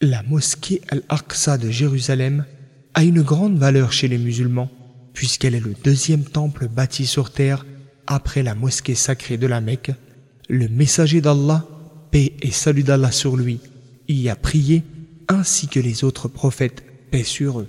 La mosquée Al-Aqsa de Jérusalem a une grande valeur chez les musulmans, puisqu'elle est le deuxième temple bâti sur terre après la mosquée sacrée de la Mecque. Le messager d'Allah, paix et salut d'Allah sur lui, y a prié, ainsi que les autres prophètes, paix sur eux.